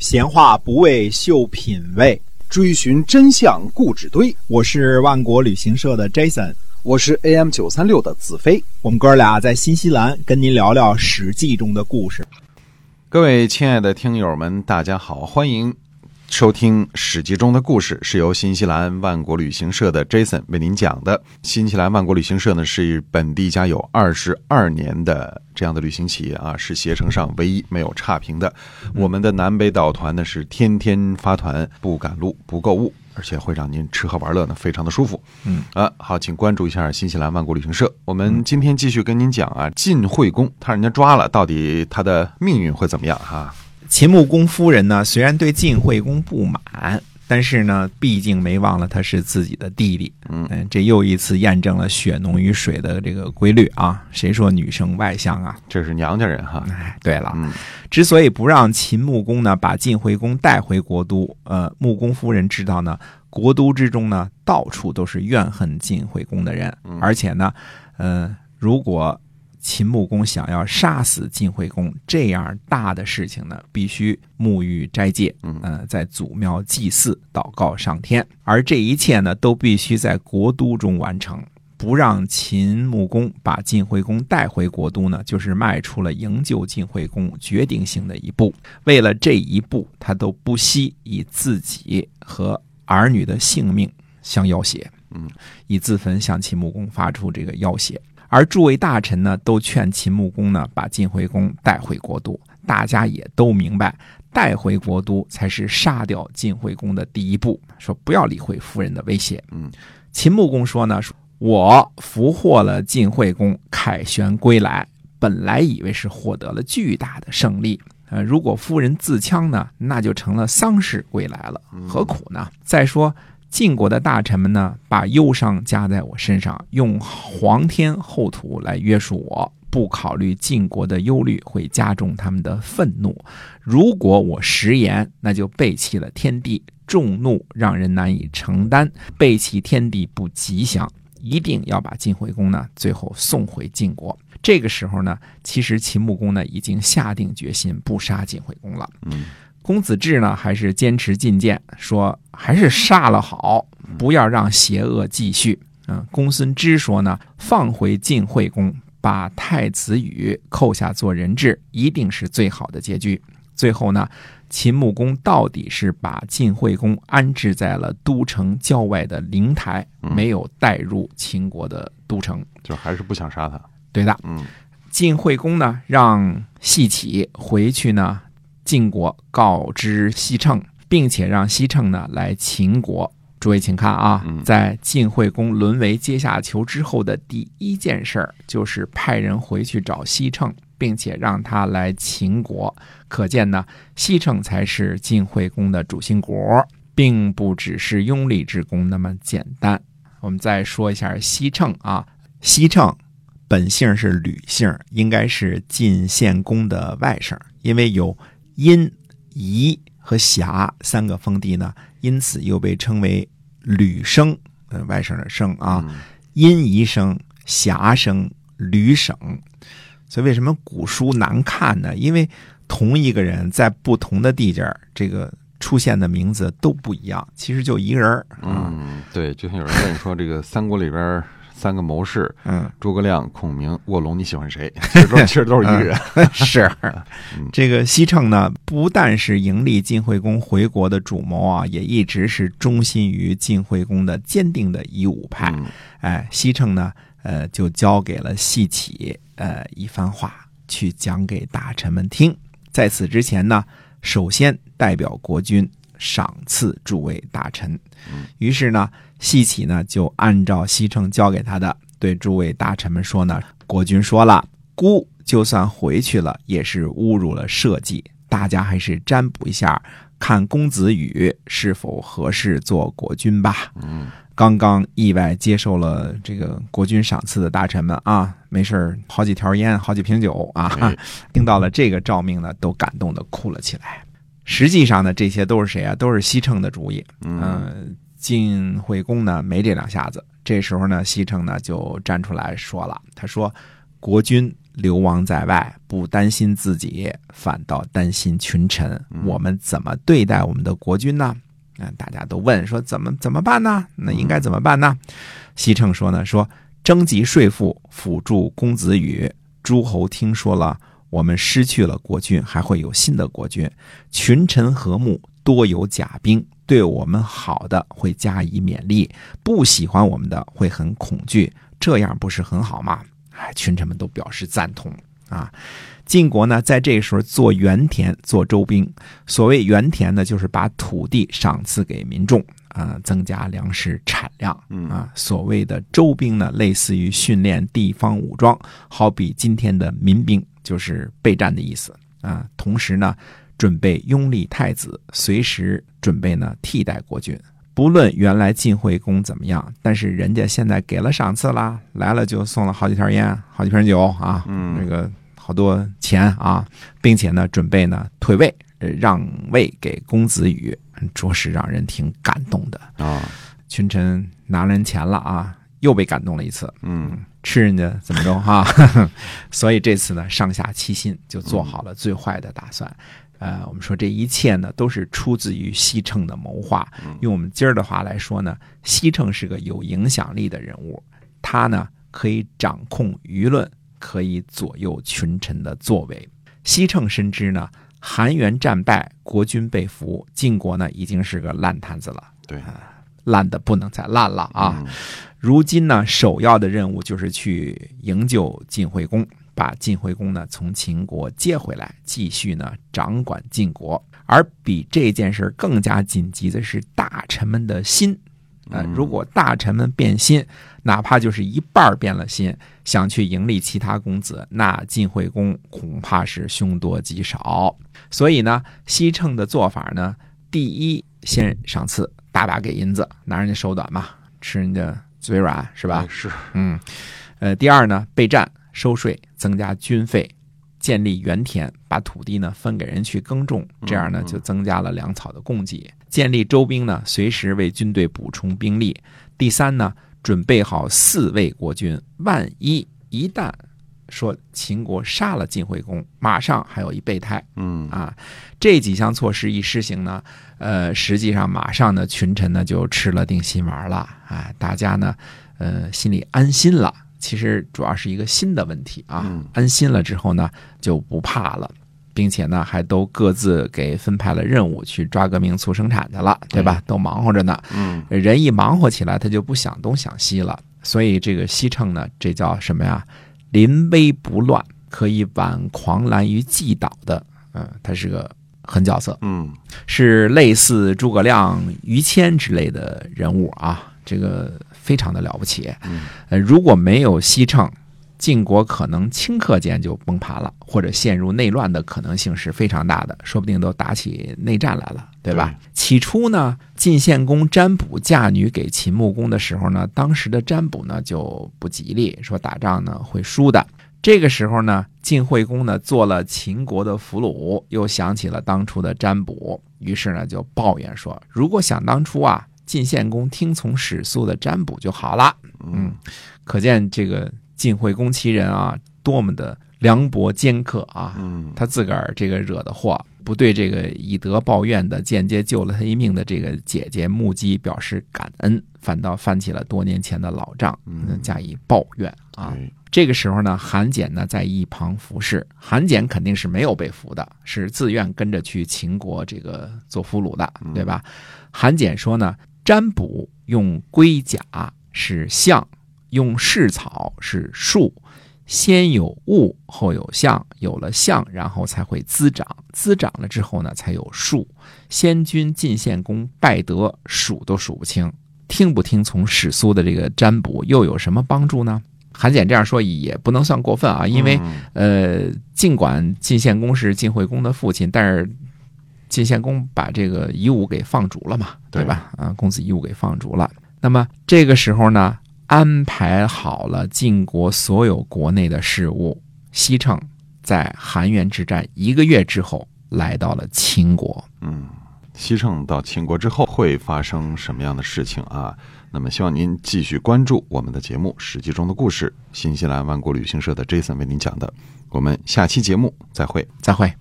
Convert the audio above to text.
闲话不为秀品味，追寻真相固执堆。我是万国旅行社的 Jason，我是 AM 九三六的子飞。我们哥俩在新西兰跟您聊聊《史记》中的故事。各位亲爱的听友们，大家好，欢迎收听《史记》中的故事，是由新西兰万国旅行社的 Jason 为您讲的。新西兰万国旅行社呢是本地家有二十二年的这样的旅行企业啊，是携程上唯一没有差评的。我们的南北岛团呢是天天发团，不赶路，不购物。而且会让您吃喝玩乐呢，非常的舒服。嗯啊，好，请关注一下新西兰万国旅行社。我们今天继续跟您讲啊，晋惠公他让人家抓了，到底他的命运会怎么样哈？秦穆公夫人呢，虽然对晋惠公不满。但是呢，毕竟没忘了他是自己的弟弟，嗯，这又一次验证了血浓于水的这个规律啊。谁说女生外向啊？这是娘家人哈。哎，对了，之所以不让秦穆公呢把晋惠公带回国都，呃，穆公夫人知道呢，国都之中呢到处都是怨恨晋惠公的人，而且呢，呃，如果。秦穆公想要杀死晋惠公这样大的事情呢，必须沐浴斋戒，嗯，在祖庙祭祀、祷告上天，而这一切呢，都必须在国都中完成。不让秦穆公把晋惠公带回国都呢，就是迈出了营救晋惠公决定性的一步。为了这一步，他都不惜以自己和儿女的性命相要挟，嗯，以自焚向秦穆公发出这个要挟。而诸位大臣呢，都劝秦穆公呢把晋惠公带回国都。大家也都明白，带回国都才是杀掉晋惠公的第一步。说不要理会夫人的威胁。嗯，秦穆公说呢，我俘获了晋惠公，凯旋归来，本来以为是获得了巨大的胜利。呃，如果夫人自戕呢，那就成了丧事归来了，何苦呢？再说。晋国的大臣们呢，把忧伤加在我身上，用皇天厚土来约束我，不考虑晋国的忧虑会加重他们的愤怒。如果我食言，那就背弃了天地，众怒让人难以承担，背弃天地不吉祥。一定要把晋惠公呢，最后送回晋国。这个时候呢，其实秦穆公呢已经下定决心不杀晋惠公了。嗯。公子至呢，还是坚持进谏，说还是杀了好，不要让邪恶继续。嗯，公孙支说呢，放回晋惠公，把太子羽扣下做人质，一定是最好的结局。最后呢，秦穆公到底是把晋惠公安置在了都城郊外的灵台，没有带入秦国的都城，就还是不想杀他。对的，嗯，晋惠公呢，让细启回去呢。晋国告知西称，并且让西称呢来秦国。诸位请看啊，在晋惠公沦为阶下囚之后的第一件事儿，就是派人回去找西称，并且让他来秦国。可见呢，西称才是晋惠公的主心骨，并不只是拥立之功那么简单。我们再说一下西称啊，西称本姓是吕姓，应该是晋献公的外甥，因为有。殷、夷和瑕三个封地呢，因此又被称为吕生，呃，外省的生啊。殷夷省、瑕生、吕省。所以为什么古书难看呢？因为同一个人在不同的地界这个出现的名字都不一样。其实就一个人嗯，对，就像有人跟你说这个三国里边。三个谋士，嗯，诸葛亮、孔明、卧龙，你喜欢谁？其实都 其实都是一个人。是，这个西城呢，不但是迎立晋惠公回国的主谋啊，也一直是忠心于晋惠公的坚定的夷吾派。哎，西城呢，呃，就交给了细起，呃，一番话去讲给大臣们听。在此之前呢，首先代表国君。赏赐诸位大臣，于是呢，西启呢就按照西城交给他的，对诸位大臣们说呢：“国君说了，孤就算回去了，也是侮辱了社稷，大家还是占卜一下，看公子羽是否合适做国君吧。”嗯，刚刚意外接受了这个国君赏赐的大臣们啊，没事好几条烟，好几瓶酒啊，听到了这个诏命呢，都感动的哭了起来。实际上呢，这些都是谁啊？都是西城的主意。嗯，晋惠公呢没这两下子。这时候呢，西城呢就站出来说了：“他说，国君流亡在外，不担心自己，反倒担心群臣。我们怎么对待我们的国君呢？嗯，大家都问说怎么怎么办呢？那应该怎么办呢？西城说呢，说征集税赋，辅助公子羽。诸侯听说了，我们失去了国君，还会有新的国君。群臣和睦，多有甲兵，对我们好的会加以勉励，不喜欢我们的会很恐惧。这样不是很好吗？哎，群臣们都表示赞同啊。晋国呢，在这个时候做原田，做周兵。所谓原田呢，就是把土地赏赐给民众啊，增加粮食产量啊。所谓的周兵呢，类似于训练地方武装，好比今天的民兵，就是备战的意思啊。同时呢，准备拥立太子，随时准备呢替代国君。不论原来晋惠公怎么样，但是人家现在给了赏赐啦，来了就送了好几条烟，好几瓶酒啊，嗯，这个。好多钱啊，并且呢，准备呢退位，让位给公子羽，着实让人挺感动的啊。群臣拿人钱了啊，又被感动了一次。嗯，吃人家怎么着哈？所以这次呢，上下齐心，就做好了最坏的打算。呃，我们说这一切呢，都是出自于西城的谋划。用我们今儿的话来说呢，西城是个有影响力的人物，他呢可以掌控舆论。可以左右群臣的作为。西城深知呢，韩元战败，国军被俘，晋国呢已经是个烂摊子了，对，烂的不能再烂了啊！如今呢，首要的任务就是去营救晋惠公，把晋惠公呢从秦国接回来，继续呢掌管晋国。而比这件事更加紧急的是大臣们的心。呃，如果大臣们变心，哪怕就是一半变了心，想去迎立其他公子，那晋惠公恐怕是凶多吉少。所以呢，西称的做法呢，第一先赏赐，大把给银子，拿人家手短嘛，吃人家嘴软是吧？是，嗯，呃，第二呢，备战，收税，增加军费。建立原田，把土地呢分给人去耕种，这样呢就增加了粮草的供给。建立周兵呢，随时为军队补充兵力。第三呢，准备好四位国君，万一一旦说秦国杀了晋惠公，马上还有一备胎。嗯啊，这几项措施一施行呢，呃，实际上马上呢群臣呢就吃了定心丸了啊，大家呢，呃，心里安心了。其实主要是一个新的问题啊，安心了之后呢，就不怕了，并且呢，还都各自给分派了任务去抓革命、促生产去了，对吧？都忙活着呢。嗯，人一忙活起来，他就不想东想西了。所以这个西称呢，这叫什么呀？临危不乱，可以挽狂澜于既倒的，嗯，他是个狠角色。嗯，是类似诸葛亮、于谦之类的人物啊。这个非常的了不起，呃，如果没有西称，晋国可能顷刻间就崩盘了，或者陷入内乱的可能性是非常大的，说不定都打起内战来了，对吧？起初呢，晋献公占卜嫁女给秦穆公的时候呢，当时的占卜呢就不吉利，说打仗呢会输的。这个时候呢，晋惠公呢做了秦国的俘虏，又想起了当初的占卜，于是呢就抱怨说：“如果想当初啊。”晋献公听从史书的占卜就好了，嗯，可见这个晋惠公其人啊，多么的凉薄尖刻啊！嗯，他自个儿这个惹的祸，不对这个以德报怨的、间接救了他一命的这个姐姐目击表示感恩，反倒翻起了多年前的老账，加以抱怨啊。这个时候呢，韩简呢在一旁服侍，韩简肯定是没有被俘的，是自愿跟着去秦国这个做俘虏的，对吧？韩简说呢。占卜用龟甲是象，用蓍草是树，先有物后有象，有了象，然后才会滋长，滋长了之后呢，才有树。先君晋献公败德数都数不清，听不听从史书的这个占卜又有什么帮助呢？韩简这样说也不能算过分啊，因为呃，尽管晋献公是晋惠公的父亲，但是。晋献公把这个夷吾给放逐了嘛，对吧？啊，公子夷吾给放逐了。那么这个时候呢，安排好了晋国所有国内的事务。西称在韩元之战一个月之后来到了秦国。嗯，西城到秦国之后会发生什么样的事情啊？那么希望您继续关注我们的节目《史记》中的故事，新西兰万国旅行社的 Jason 为您讲的。我们下期节目再会。再会。